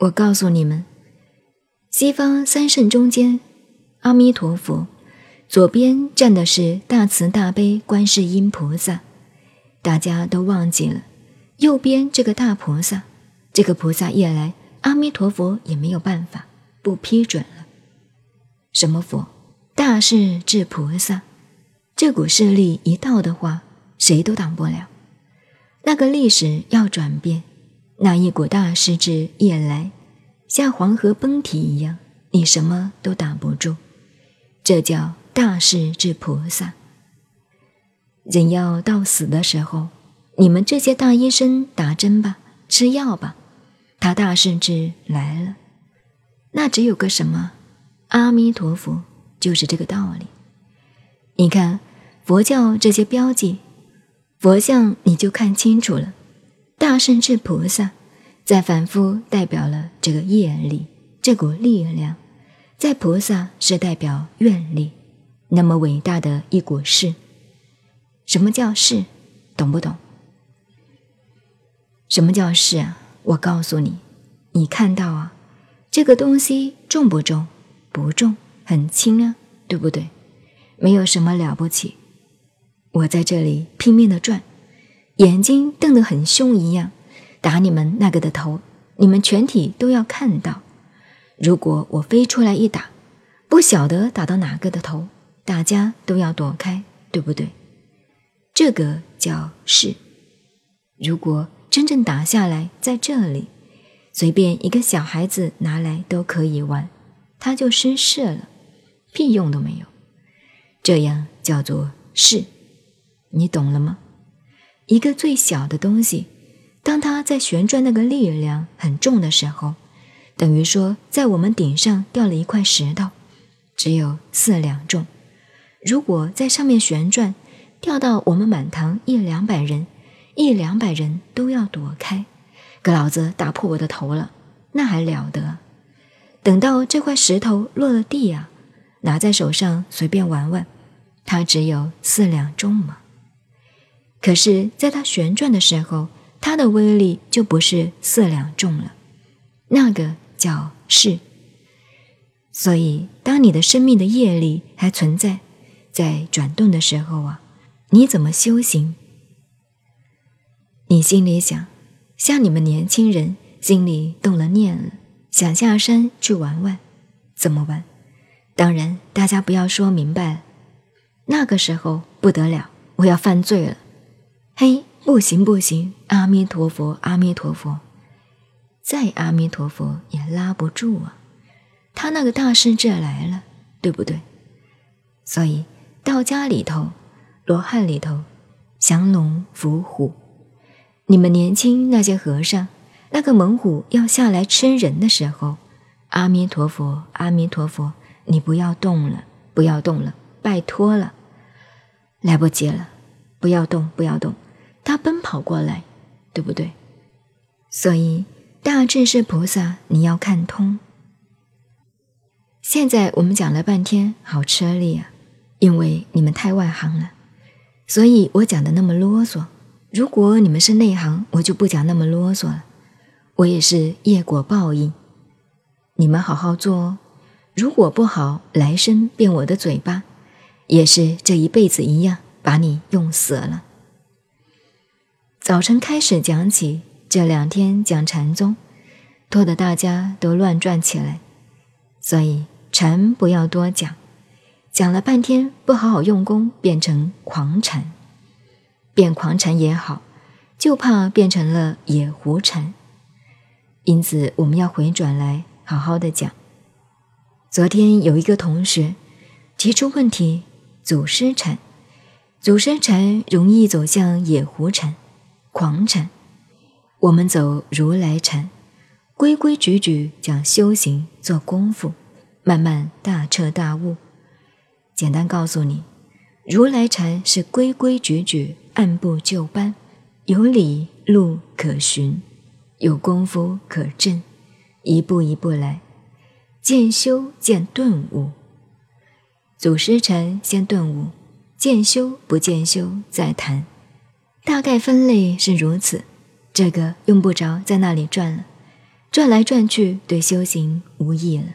我告诉你们，西方三圣中间，阿弥陀佛，左边站的是大慈大悲观世音菩萨，大家都忘记了。右边这个大菩萨，这个菩萨一来，阿弥陀佛也没有办法不批准了。什么佛？大势至菩萨。这股势力一到的话，谁都挡不了。那个历史要转变。那一股大势至夜来，像黄河崩堤一样，你什么都挡不住。这叫大势至菩萨。人要到死的时候，你们这些大医生打针吧，吃药吧，他大势至来了。那只有个什么？阿弥陀佛，就是这个道理。你看佛教这些标记，佛像你就看清楚了。大圣至菩萨，在反复代表了这个业力，这股力量，在菩萨是代表愿力，那么伟大的一股势。什么叫势？懂不懂？什么叫势啊？我告诉你，你看到啊，这个东西重不重？不重，很轻啊，对不对？没有什么了不起。我在这里拼命的转。眼睛瞪得很凶一样，打你们那个的头，你们全体都要看到。如果我飞出来一打，不晓得打到哪个的头，大家都要躲开，对不对？这个叫势。如果真正打下来，在这里，随便一个小孩子拿来都可以玩，他就失势了，屁用都没有。这样叫做势，你懂了吗？一个最小的东西，当它在旋转，那个力量很重的时候，等于说在我们顶上掉了一块石头，只有四两重。如果在上面旋转，掉到我们满堂一两百人，一两百人都要躲开，给老子打破我的头了，那还了得？等到这块石头落了地啊，拿在手上随便玩玩，它只有四两重吗？可是，在它旋转的时候，它的威力就不是四两重了，那个叫势。所以，当你的生命的业力还存在，在转动的时候啊，你怎么修行？你心里想，像你们年轻人心里动了念了，想下山去玩玩，怎么玩？当然，大家不要说明白，那个时候不得了，我要犯罪了。嘿，不行不行！阿弥陀佛，阿弥陀佛，再阿弥陀佛也拉不住啊！他那个大师这来了，对不对？所以道家里头、罗汉里头，降龙伏虎。你们年轻那些和尚，那个猛虎要下来吃人的时候，阿弥陀佛，阿弥陀佛，你不要动了，不要动了，拜托了，来不及了，不要动，不要动。他奔跑过来，对不对？所以大智是菩萨，你要看通。现在我们讲了半天，好吃力啊！因为你们太外行了，所以我讲的那么啰嗦。如果你们是内行，我就不讲那么啰嗦了。我也是业果报应，你们好好做哦。如果不好，来生变我的嘴巴，也是这一辈子一样，把你用死了。早晨开始讲起，这两天讲禅宗，拖得大家都乱转起来，所以禅不要多讲，讲了半天不好好用功，变成狂禅，变狂禅也好，就怕变成了野狐禅，因此我们要回转来好好的讲。昨天有一个同学提出问题：祖师禅，祖师禅容易走向野狐禅。狂禅，我们走如来禅，规规矩矩讲修行做功夫，慢慢大彻大悟。简单告诉你，如来禅是规规矩矩、按部就班，有理路可循，有功夫可证，一步一步来，渐修渐顿悟。祖师禅先顿悟，见修不见修再谈。大概分类是如此，这个用不着在那里转了。转来转去对修行无益了。